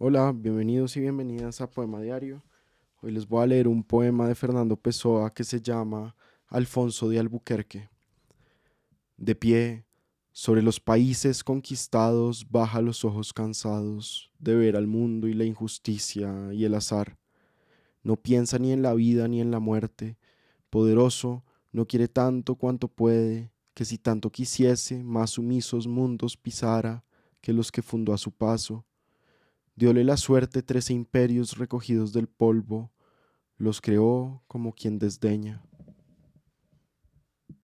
Hola, bienvenidos y bienvenidas a Poema Diario. Hoy les voy a leer un poema de Fernando Pessoa que se llama Alfonso de Albuquerque. De pie, sobre los países conquistados, baja los ojos cansados de ver al mundo y la injusticia y el azar. No piensa ni en la vida ni en la muerte. Poderoso, no quiere tanto cuanto puede, que si tanto quisiese, más sumisos mundos pisara que los que fundó a su paso Diole la suerte trece imperios recogidos del polvo, los creó como quien desdeña.